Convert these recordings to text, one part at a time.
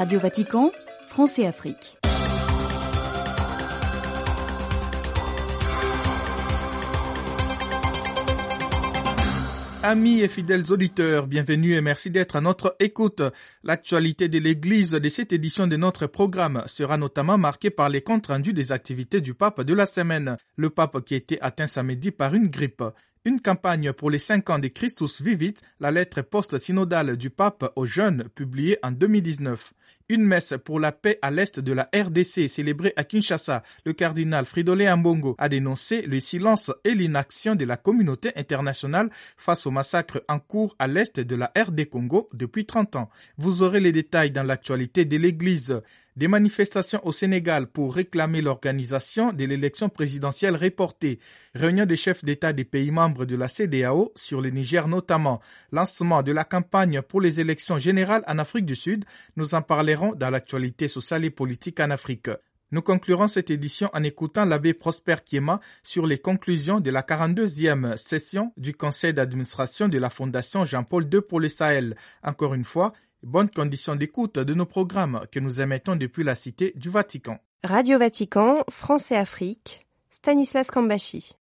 Radio Vatican, France et Afrique. Amis et fidèles auditeurs, bienvenue et merci d'être à notre écoute. L'actualité de l'Église de cette édition de notre programme sera notamment marquée par les comptes rendus des activités du pape de la semaine. Le pape qui a été atteint samedi par une grippe. Une campagne pour les cinq ans de Christus Vivit, la lettre post-synodale du pape aux jeunes publiée en 2019. Une messe pour la paix à l'est de la RDC célébrée à Kinshasa. Le cardinal Fridolin Ambongo a dénoncé le silence et l'inaction de la communauté internationale face au massacre en cours à l'est de la RD Congo depuis 30 ans. Vous aurez les détails dans l'actualité de l'Église. Des manifestations au Sénégal pour réclamer l'organisation de l'élection présidentielle reportée. Réunion des chefs d'État des pays membres de la CDAO sur le Niger notamment. Lancement de la campagne pour les élections générales en Afrique du Sud. Nous en parlerons dans l'actualité sociale et politique en Afrique. Nous conclurons cette édition en écoutant l'abbé Prosper Kiema sur les conclusions de la 42e session du conseil d'administration de la Fondation Jean-Paul II pour le Sahel. Encore une fois, Bonne condition d'écoute de nos programmes que nous émettons depuis la Cité du Vatican. Radio Vatican, France et Afrique, Stanislas Kambashi.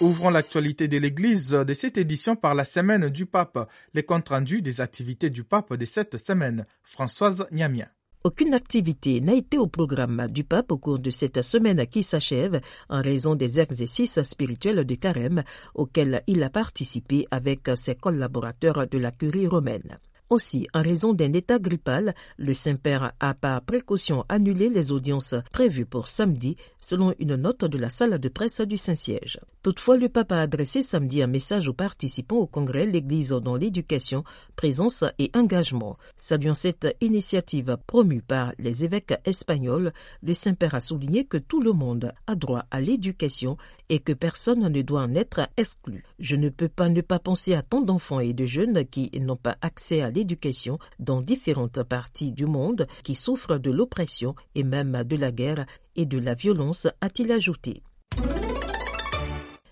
Ouvrons l'actualité de l'Église de cette édition par la semaine du pape, les comptes rendus des activités du pape de cette semaine. Françoise Niamien. Aucune activité n'a été au programme du pape au cours de cette semaine qui s'achève en raison des exercices spirituels de carême auxquels il a participé avec ses collaborateurs de la curie romaine. Aussi, en raison d'un état grippal, le Saint-Père a par précaution annulé les audiences prévues pour samedi, selon une note de la salle de presse du Saint-Siège. Toutefois, le pape a adressé samedi un message aux participants au congrès L'Église dans l'éducation, présence et engagement. Saluant cette initiative promue par les évêques espagnols, le Saint-Père a souligné que tout le monde a droit à l'éducation et que personne ne doit en être exclu. Je ne peux pas ne pas penser à tant d'enfants et de jeunes qui n'ont pas accès à l'éducation dans différentes parties du monde, qui souffrent de l'oppression et même de la guerre et de la violence, a-t-il ajouté.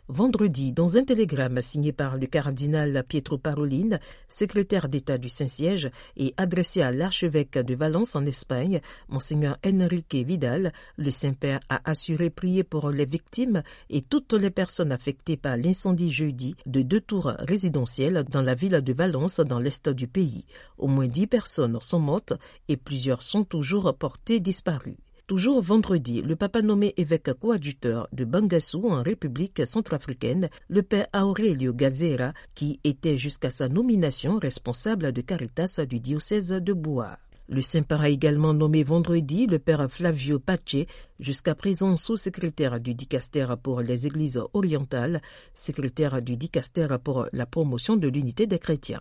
Vendredi, dans un télégramme signé par le cardinal Pietro Parolin, secrétaire d'État du Saint-Siège, et adressé à l'archevêque de Valence en Espagne, Monseigneur Enrique Vidal, le Saint-Père a assuré prier pour les victimes et toutes les personnes affectées par l'incendie jeudi de deux tours résidentielles dans la ville de Valence dans l'est du pays. Au moins dix personnes sont mortes et plusieurs sont toujours portées disparues. Toujours vendredi, le papa nommé évêque coadjuteur de Bangassou en République centrafricaine, le père Aurelio Gazera, qui était jusqu'à sa nomination responsable de Caritas du diocèse de Bois. Le Saint-Père a également nommé vendredi le père Flavio Pace, jusqu'à présent sous-secrétaire du dicaster pour les églises orientales, secrétaire du dicaster pour la promotion de l'unité des chrétiens.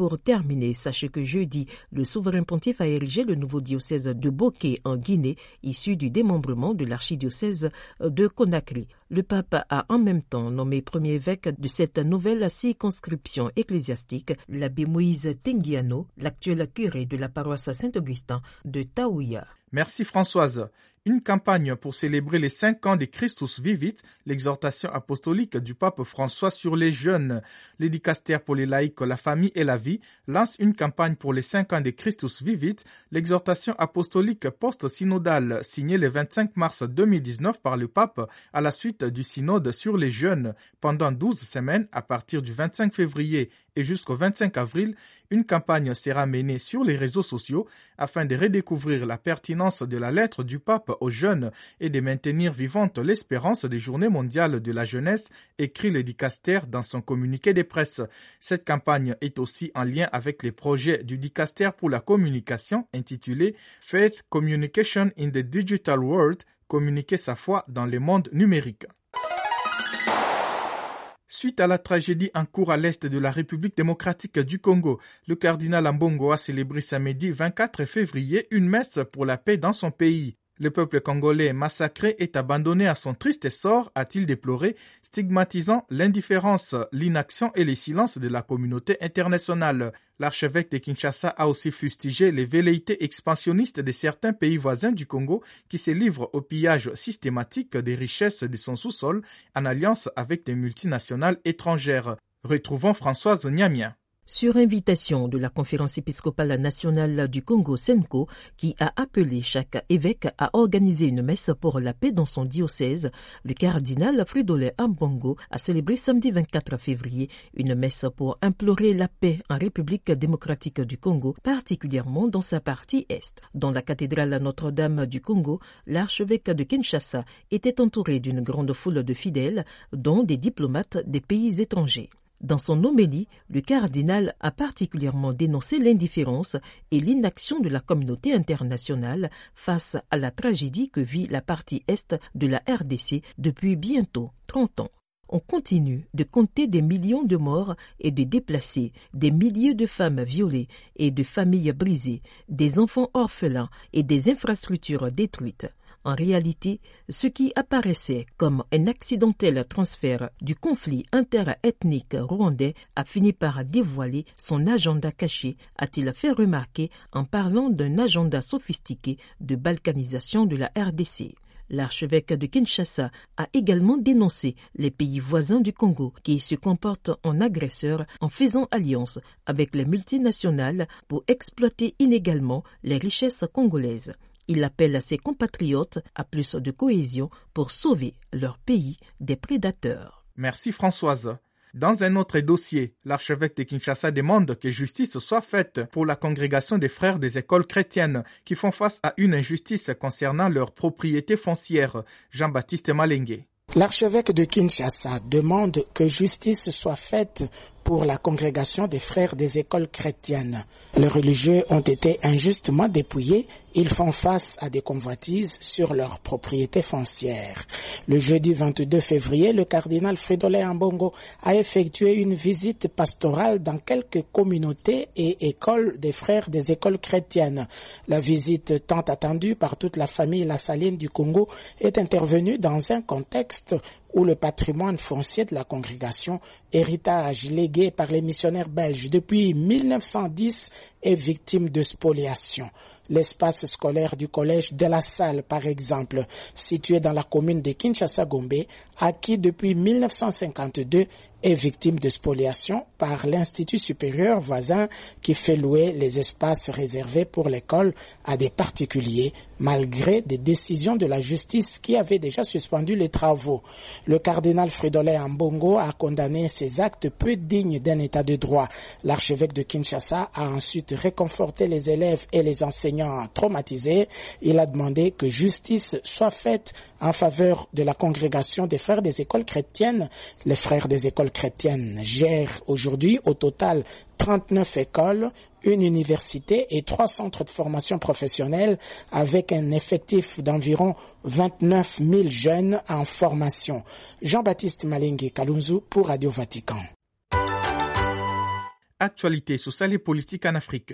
Pour terminer, sachez que jeudi, le souverain pontife a érigé le nouveau diocèse de Bokeh en Guinée, issu du démembrement de l'archidiocèse de Conakry. Le pape a en même temps nommé premier évêque de cette nouvelle circonscription ecclésiastique l'abbé Moïse Tengiano, l'actuel curé de la paroisse Saint-Augustin de Taouya. Merci Françoise. Une campagne pour célébrer les cinq ans de Christus Vivit, l'exhortation apostolique du pape François sur les jeunes. L'édicastère pour les laïcs, la famille et la vie lance une campagne pour les cinq ans de Christus Vivit, l'exhortation apostolique post-synodale signée le 25 mars 2019 par le pape à la suite du synode sur les jeunes. Pendant 12 semaines, à partir du 25 février et jusqu'au 25 avril, une campagne sera menée sur les réseaux sociaux afin de redécouvrir la pertinence de la lettre du pape aux jeunes et de maintenir vivante l'espérance des journées mondiales de la jeunesse, écrit le dicaster dans son communiqué de presse. Cette campagne est aussi en lien avec les projets du dicaster pour la communication intitulé Faith Communication in the Digital World, communiquer sa foi dans le monde numérique. Suite à la tragédie en cours à l'est de la République démocratique du Congo, le cardinal Ambongo a célébré samedi 24 février une messe pour la paix dans son pays. Le peuple congolais massacré est abandonné à son triste sort, a-t-il déploré, stigmatisant l'indifférence, l'inaction et les silences de la communauté internationale. L'archevêque de Kinshasa a aussi fustigé les velléités expansionnistes de certains pays voisins du Congo qui se livrent au pillage systématique des richesses de son sous-sol en alliance avec des multinationales étrangères. Retrouvons Françoise Niamien. Sur invitation de la Conférence épiscopale nationale du Congo Senko qui a appelé chaque évêque à organiser une messe pour la paix dans son diocèse, le cardinal Fridolin Ambongo a célébré samedi 24 février une messe pour implorer la paix en République démocratique du Congo, particulièrement dans sa partie est. Dans la cathédrale Notre-Dame du Congo, l'archevêque de Kinshasa était entouré d'une grande foule de fidèles, dont des diplomates des pays étrangers. Dans son homélie, le cardinal a particulièrement dénoncé l'indifférence et l'inaction de la communauté internationale face à la tragédie que vit la partie est de la RDC depuis bientôt 30 ans. On continue de compter des millions de morts et de déplacés, des milliers de femmes violées et de familles brisées, des enfants orphelins et des infrastructures détruites. En réalité, ce qui apparaissait comme un accidentel transfert du conflit interethnique rwandais a fini par dévoiler son agenda caché, a-t-il fait remarquer en parlant d'un agenda sophistiqué de balkanisation de la RDC. L'archevêque de Kinshasa a également dénoncé les pays voisins du Congo qui se comportent en agresseurs en faisant alliance avec les multinationales pour exploiter inégalement les richesses congolaises. Il appelle à ses compatriotes à plus de cohésion pour sauver leur pays des prédateurs. Merci Françoise. Dans un autre dossier, l'archevêque de Kinshasa demande que justice soit faite pour la congrégation des frères des écoles chrétiennes qui font face à une injustice concernant leur propriété foncière. Jean-Baptiste Malengue. L'archevêque de Kinshasa demande que justice soit faite pour la congrégation des frères des écoles chrétiennes. Les religieux ont été injustement dépouillés, ils font face à des convoitises sur leurs propriétés foncières. Le jeudi 22 février, le cardinal Fridolin Ambongo a effectué une visite pastorale dans quelques communautés et écoles des frères des écoles chrétiennes. La visite tant attendue par toute la famille La Saline du Congo est intervenue dans un contexte où le patrimoine foncier de la congrégation, héritage légué par les missionnaires belges depuis 1910, est victime de spoliation. L'espace scolaire du collège de la Salle, par exemple, situé dans la commune de Kinshasa-Gombe, acquis depuis 1952 est victime de spoliation par l'Institut supérieur voisin qui fait louer les espaces réservés pour l'école à des particuliers malgré des décisions de la justice qui avaient déjà suspendu les travaux. Le cardinal Fridolin Ambongo a condamné ces actes peu dignes d'un état de droit. L'archevêque de Kinshasa a ensuite réconforté les élèves et les enseignants traumatisés. Il a demandé que justice soit faite en faveur de la congrégation des frères des écoles chrétiennes. Les frères des écoles chrétiennes gèrent aujourd'hui au total 39 écoles, une université et trois centres de formation professionnelle avec un effectif d'environ 29 000 jeunes en formation. Jean-Baptiste Malingue Kalunzu pour Radio Vatican. Actualité sociale et politique en Afrique.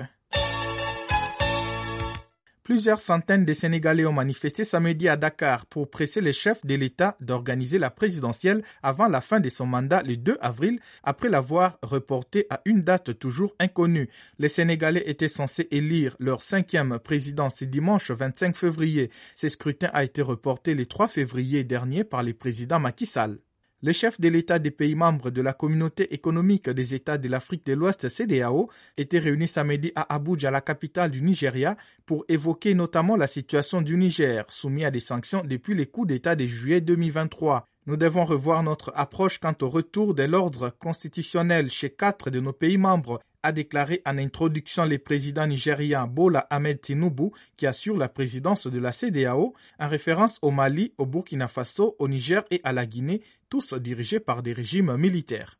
Plusieurs centaines de Sénégalais ont manifesté samedi à Dakar pour presser les chefs de l'État d'organiser la présidentielle avant la fin de son mandat le 2 avril, après l'avoir reporté à une date toujours inconnue. Les Sénégalais étaient censés élire leur cinquième président ce dimanche 25 février. Ce scrutin a été reporté le 3 février dernier par le président Macky Sall. Les chefs de l'État des pays membres de la communauté économique des États de l'Afrique de l'Ouest CDAO étaient réunis samedi à Abuja, la capitale du Nigeria, pour évoquer notamment la situation du Niger, soumis à des sanctions depuis les coups d'État de juillet 2023. Nous devons revoir notre approche quant au retour de l'ordre constitutionnel chez quatre de nos pays membres a déclaré en introduction le président nigérien Bola Ahmed Tinubu, qui assure la présidence de la CDAO, en référence au Mali, au Burkina Faso, au Niger et à la Guinée, tous dirigés par des régimes militaires.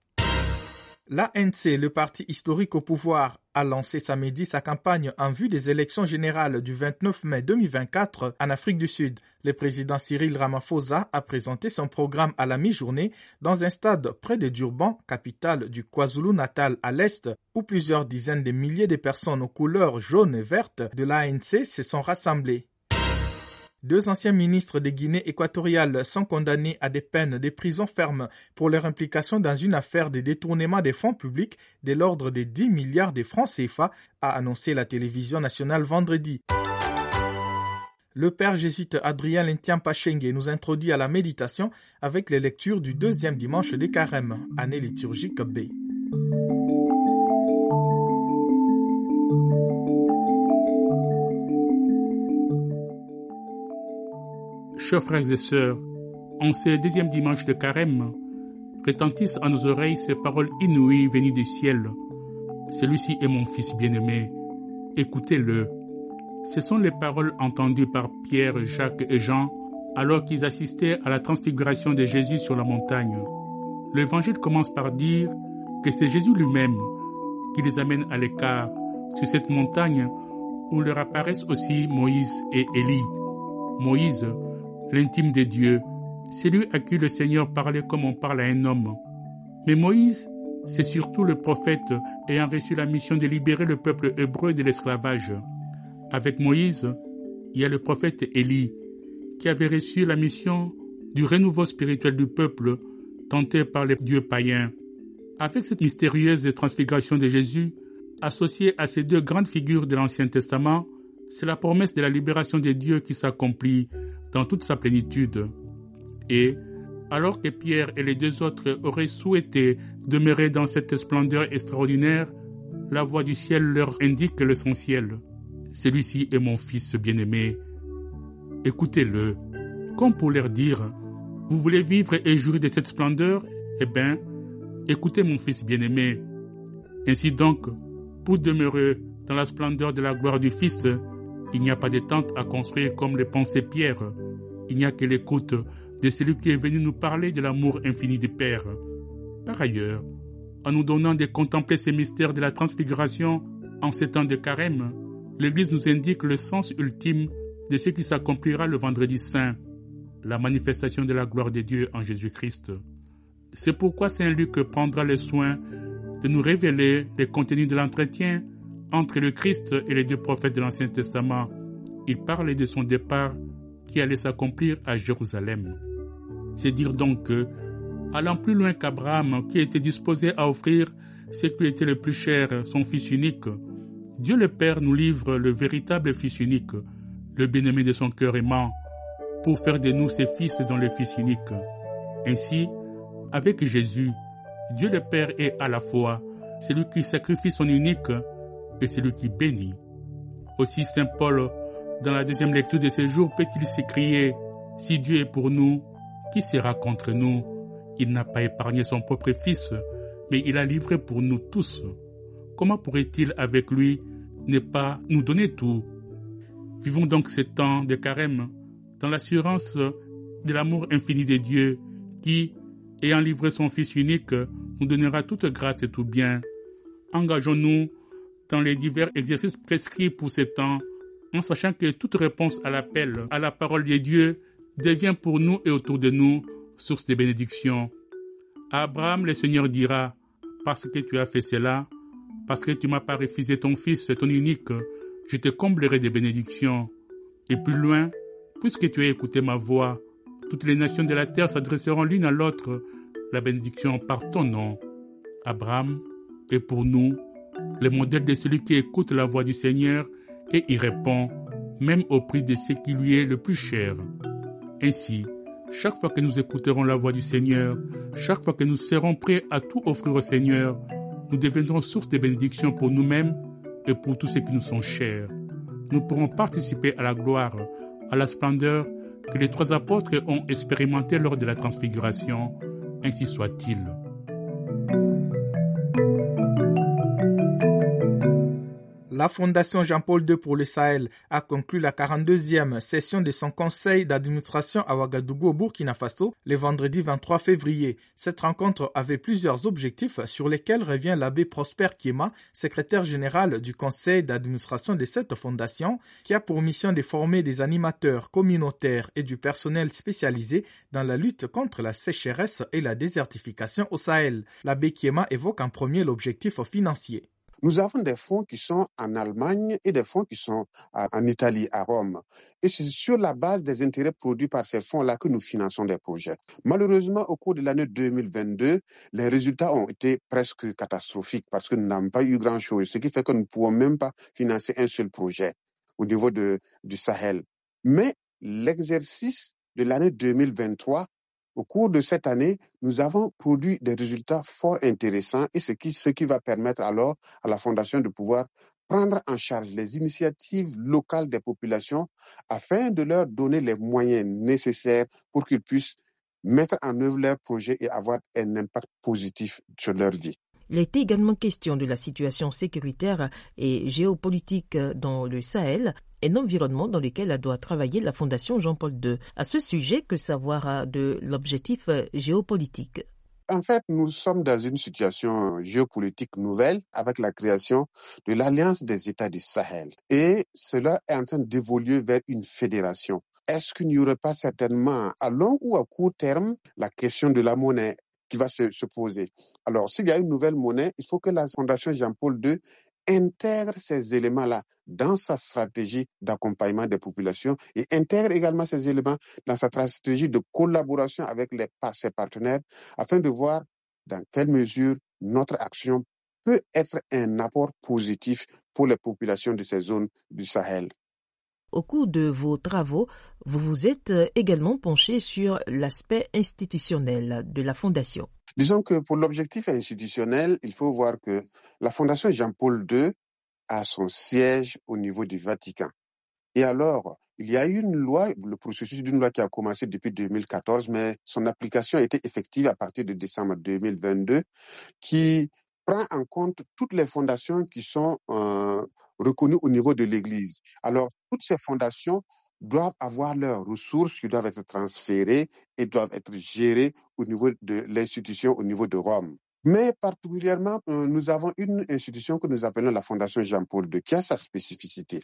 L'ANC, le parti historique au pouvoir, a lancé samedi sa campagne en vue des élections générales du 29 mai 2024 en Afrique du Sud. Le président Cyril Ramaphosa a présenté son programme à la mi-journée dans un stade près de Durban, capitale du KwaZulu-Natal à l'est, où plusieurs dizaines de milliers de personnes aux couleurs jaunes et vertes de l'ANC se sont rassemblées. Deux anciens ministres de Guinée équatoriale sont condamnés à des peines de prison ferme pour leur implication dans une affaire de détournement des fonds publics de l'ordre de 10 milliards de francs CFA, a annoncé la télévision nationale vendredi. Le père jésuite Adrien Lentien Pachengue nous introduit à la méditation avec les lectures du deuxième dimanche des carême, année liturgique B. Chers frères et sœurs, en ce deuxième dimanche de carême, retentissent à nos oreilles ces paroles inouïes venues du ciel. Celui-ci est mon fils bien-aimé. Écoutez-le. Ce sont les paroles entendues par Pierre, Jacques et Jean alors qu'ils assistaient à la transfiguration de Jésus sur la montagne. L'évangile commence par dire que c'est Jésus lui-même qui les amène à l'écart sur cette montagne où leur apparaissent aussi Moïse et Élie. Moïse, l'intime de Dieu, c'est lui à qui le Seigneur parlait comme on parle à un homme. Mais Moïse, c'est surtout le prophète ayant reçu la mission de libérer le peuple hébreu de l'esclavage. Avec Moïse, il y a le prophète Élie, qui avait reçu la mission du renouveau spirituel du peuple tenté par les dieux païens. Avec cette mystérieuse transfiguration de Jésus, associée à ces deux grandes figures de l'Ancien Testament, c'est la promesse de la libération des dieux qui s'accomplit dans toute sa plénitude. Et, alors que Pierre et les deux autres auraient souhaité demeurer dans cette splendeur extraordinaire, la voix du ciel leur indique l'essentiel. Celui-ci est mon fils bien-aimé. Écoutez-le. Comme pour leur dire, vous voulez vivre et jouir de cette splendeur? Eh bien, écoutez mon fils bien-aimé. Ainsi donc, pour demeurer dans la splendeur de la gloire du Fils, il n'y a pas de tente à construire comme les pensées Pierre. Il n'y a que l'écoute de celui qui est venu nous parler de l'amour infini du Père. Par ailleurs, en nous donnant de contempler ces mystères de la transfiguration en ces temps de carême, l'Église nous indique le sens ultime de ce qui s'accomplira le vendredi saint, la manifestation de la gloire de Dieu en Jésus-Christ. C'est pourquoi Saint Luc prendra le soin de nous révéler les contenus de l'entretien entre le Christ et les deux prophètes de l'Ancien Testament. Il parlait de son départ qui allait s'accomplir à Jérusalem. C'est dire donc que, allant plus loin qu'Abraham, qui était disposé à offrir ce qui était le plus cher, son Fils unique, Dieu le Père nous livre le véritable Fils unique, le bien-aimé de son cœur aimant, pour faire de nous ses fils dans le Fils unique. Ainsi, avec Jésus, Dieu le Père est à la fois celui qui sacrifie son unique et celui qui bénit. Aussi Saint Paul, dans la deuxième lecture de ce jour, peut-il s'écrier, Si Dieu est pour nous, qui sera contre nous? Il n'a pas épargné son propre Fils, mais il a livré pour nous tous. Comment pourrait-il avec lui ne pas nous donner tout? Vivons donc ces temps de carême dans l'assurance de l'amour infini de Dieu qui, ayant livré son Fils unique, nous donnera toute grâce et tout bien. Engageons-nous dans les divers exercices prescrits pour ces temps, en sachant que toute réponse à l'appel à la parole de Dieu devient pour nous et autour de nous source de bénédiction. Abraham, le Seigneur dira, parce que tu as fait cela, parce que tu m'as pas refusé ton fils, ton unique, je te comblerai de bénédictions. Et plus loin, puisque tu as écouté ma voix, toutes les nations de la terre s'adresseront l'une à l'autre la bénédiction par ton nom. Abraham est pour nous le modèle de celui qui écoute la voix du Seigneur et y répond, même au prix de ce qui lui est le plus cher. Ainsi, chaque fois que nous écouterons la voix du Seigneur, chaque fois que nous serons prêts à tout offrir au Seigneur, nous deviendrons source de bénédiction pour nous-mêmes et pour tous ceux qui nous sont chers. Nous pourrons participer à la gloire, à la splendeur que les trois apôtres ont expérimenté lors de la transfiguration. Ainsi soit-il. La Fondation Jean-Paul II pour le Sahel a conclu la 42e session de son conseil d'administration à Ouagadougou au Burkina Faso le vendredi 23 février. Cette rencontre avait plusieurs objectifs sur lesquels revient l'abbé Prosper Kiema, secrétaire général du conseil d'administration de cette fondation, qui a pour mission de former des animateurs communautaires et du personnel spécialisé dans la lutte contre la sécheresse et la désertification au Sahel. L'abbé Kiema évoque en premier l'objectif financier. Nous avons des fonds qui sont en Allemagne et des fonds qui sont en Italie, à Rome. Et c'est sur la base des intérêts produits par ces fonds-là que nous finançons des projets. Malheureusement, au cours de l'année 2022, les résultats ont été presque catastrophiques parce que nous n'avons pas eu grand-chose, ce qui fait que nous ne pouvons même pas financer un seul projet au niveau du Sahel. Mais l'exercice de l'année 2023 au cours de cette année, nous avons produit des résultats fort intéressants et ce qui, ce qui va permettre alors à la Fondation de pouvoir prendre en charge les initiatives locales des populations afin de leur donner les moyens nécessaires pour qu'ils puissent mettre en œuvre leurs projets et avoir un impact positif sur leur vie. Il est également question de la situation sécuritaire et géopolitique dans le Sahel, un environnement dans lequel doit travailler la Fondation Jean-Paul II. À ce sujet, que savoir de l'objectif géopolitique? En fait, nous sommes dans une situation géopolitique nouvelle avec la création de l'Alliance des États du Sahel. Et cela est en train d'évoluer vers une fédération. Est-ce qu'il n'y aurait pas certainement à long ou à court terme la question de la monnaie qui va se, se poser? Alors, s'il y a une nouvelle monnaie, il faut que la Fondation Jean-Paul II intègre ces éléments-là dans sa stratégie d'accompagnement des populations et intègre également ces éléments dans sa stratégie de collaboration avec les, ses partenaires afin de voir dans quelle mesure notre action peut être un apport positif pour les populations de ces zones du Sahel. Au cours de vos travaux, vous vous êtes également penché sur l'aspect institutionnel de la Fondation. Disons que pour l'objectif institutionnel, il faut voir que la Fondation Jean-Paul II a son siège au niveau du Vatican. Et alors, il y a eu une loi, le processus d'une loi qui a commencé depuis 2014, mais son application a été effective à partir de décembre 2022, qui prend en compte toutes les fondations qui sont euh, reconnues au niveau de l'Église. Alors, toutes ces fondations doivent avoir leurs ressources qui doivent être transférées et doivent être gérées au niveau de l'institution, au niveau de Rome. Mais particulièrement, euh, nous avons une institution que nous appelons la Fondation Jean-Paul II, qui a sa spécificité.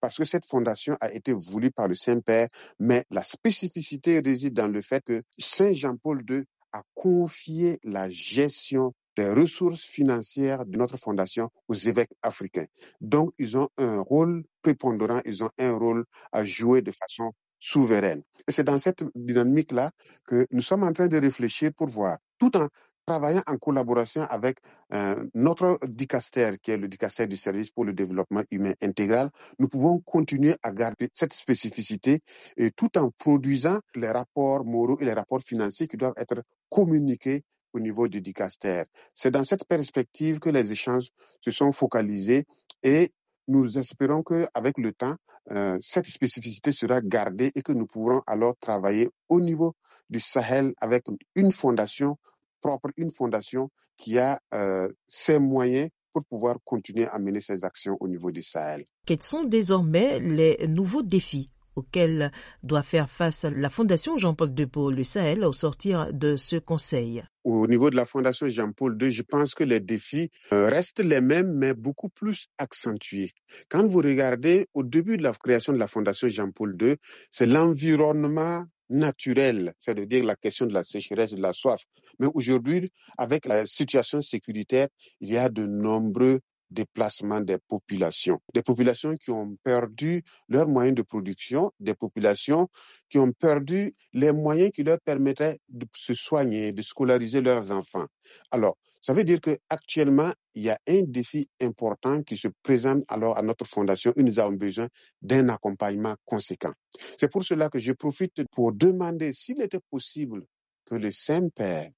Parce que cette fondation a été voulue par le Saint-Père, mais la spécificité réside dans le fait que Saint Jean-Paul II a confié la gestion des ressources financières de notre fondation aux évêques africains. Donc, ils ont un rôle prépondérant, ils ont un rôle à jouer de façon souveraine. Et c'est dans cette dynamique-là que nous sommes en train de réfléchir pour voir, tout en travaillant en collaboration avec euh, notre dicaster, qui est le dicaster du service pour le développement humain intégral, nous pouvons continuer à garder cette spécificité et tout en produisant les rapports moraux et les rapports financiers qui doivent être communiqués au niveau du dicaster. C'est dans cette perspective que les échanges se sont focalisés et nous espérons qu'avec le temps, euh, cette spécificité sera gardée et que nous pourrons alors travailler au niveau du Sahel avec une fondation propre, une fondation qui a euh, ses moyens pour pouvoir continuer à mener ses actions au niveau du Sahel. Quels sont désormais les nouveaux défis? Auxquels doit faire face la Fondation Jean-Paul II pour le Sahel au sortir de ce conseil Au niveau de la Fondation Jean-Paul II, je pense que les défis euh, restent les mêmes, mais beaucoup plus accentués. Quand vous regardez au début de la création de la Fondation Jean-Paul II, c'est l'environnement naturel, c'est-à-dire la question de la sécheresse de la soif. Mais aujourd'hui, avec la situation sécuritaire, il y a de nombreux déplacement des populations. Des populations qui ont perdu leurs moyens de production, des populations qui ont perdu les moyens qui leur permettraient de se soigner, de scolariser leurs enfants. Alors, ça veut dire qu'actuellement, il y a un défi important qui se présente alors à notre fondation et nous avons besoin d'un accompagnement conséquent. C'est pour cela que je profite pour demander s'il était possible que le Saint-Père,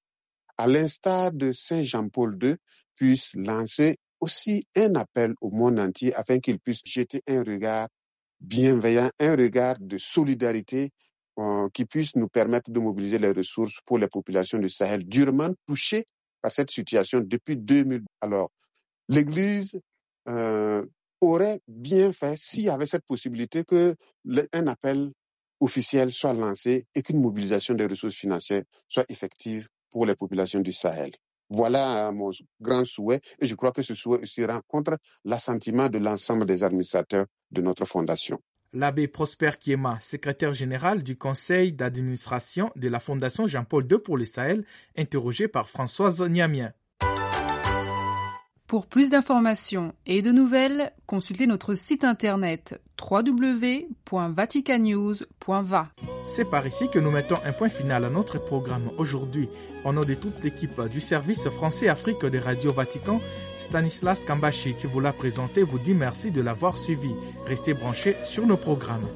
à l'instar de Saint Jean-Paul II, puisse lancer aussi un appel au monde entier afin qu'il puisse jeter un regard bienveillant, un regard de solidarité euh, qui puisse nous permettre de mobiliser les ressources pour les populations du Sahel durement touchées par cette situation depuis 2000. Alors, l'Église euh, aurait bien fait s'il y avait cette possibilité que un appel officiel soit lancé et qu'une mobilisation des ressources financières soit effective pour les populations du Sahel. Voilà mon grand souhait et je crois que ce souhait aussi rencontre l'assentiment de l'ensemble des administrateurs de notre fondation. L'abbé Prosper Kiema, secrétaire général du conseil d'administration de la Fondation Jean-Paul II pour le Sahel, interrogé par Françoise Niamien. Pour plus d'informations et de nouvelles, consultez notre site internet www.vaticanews.va. C'est par ici que nous mettons un point final à notre programme aujourd'hui. Au nom de toute l'équipe du service français Afrique de Radio Vatican, Stanislas Kambashi qui vous l'a présenté vous dit merci de l'avoir suivi. Restez branchés sur nos programmes.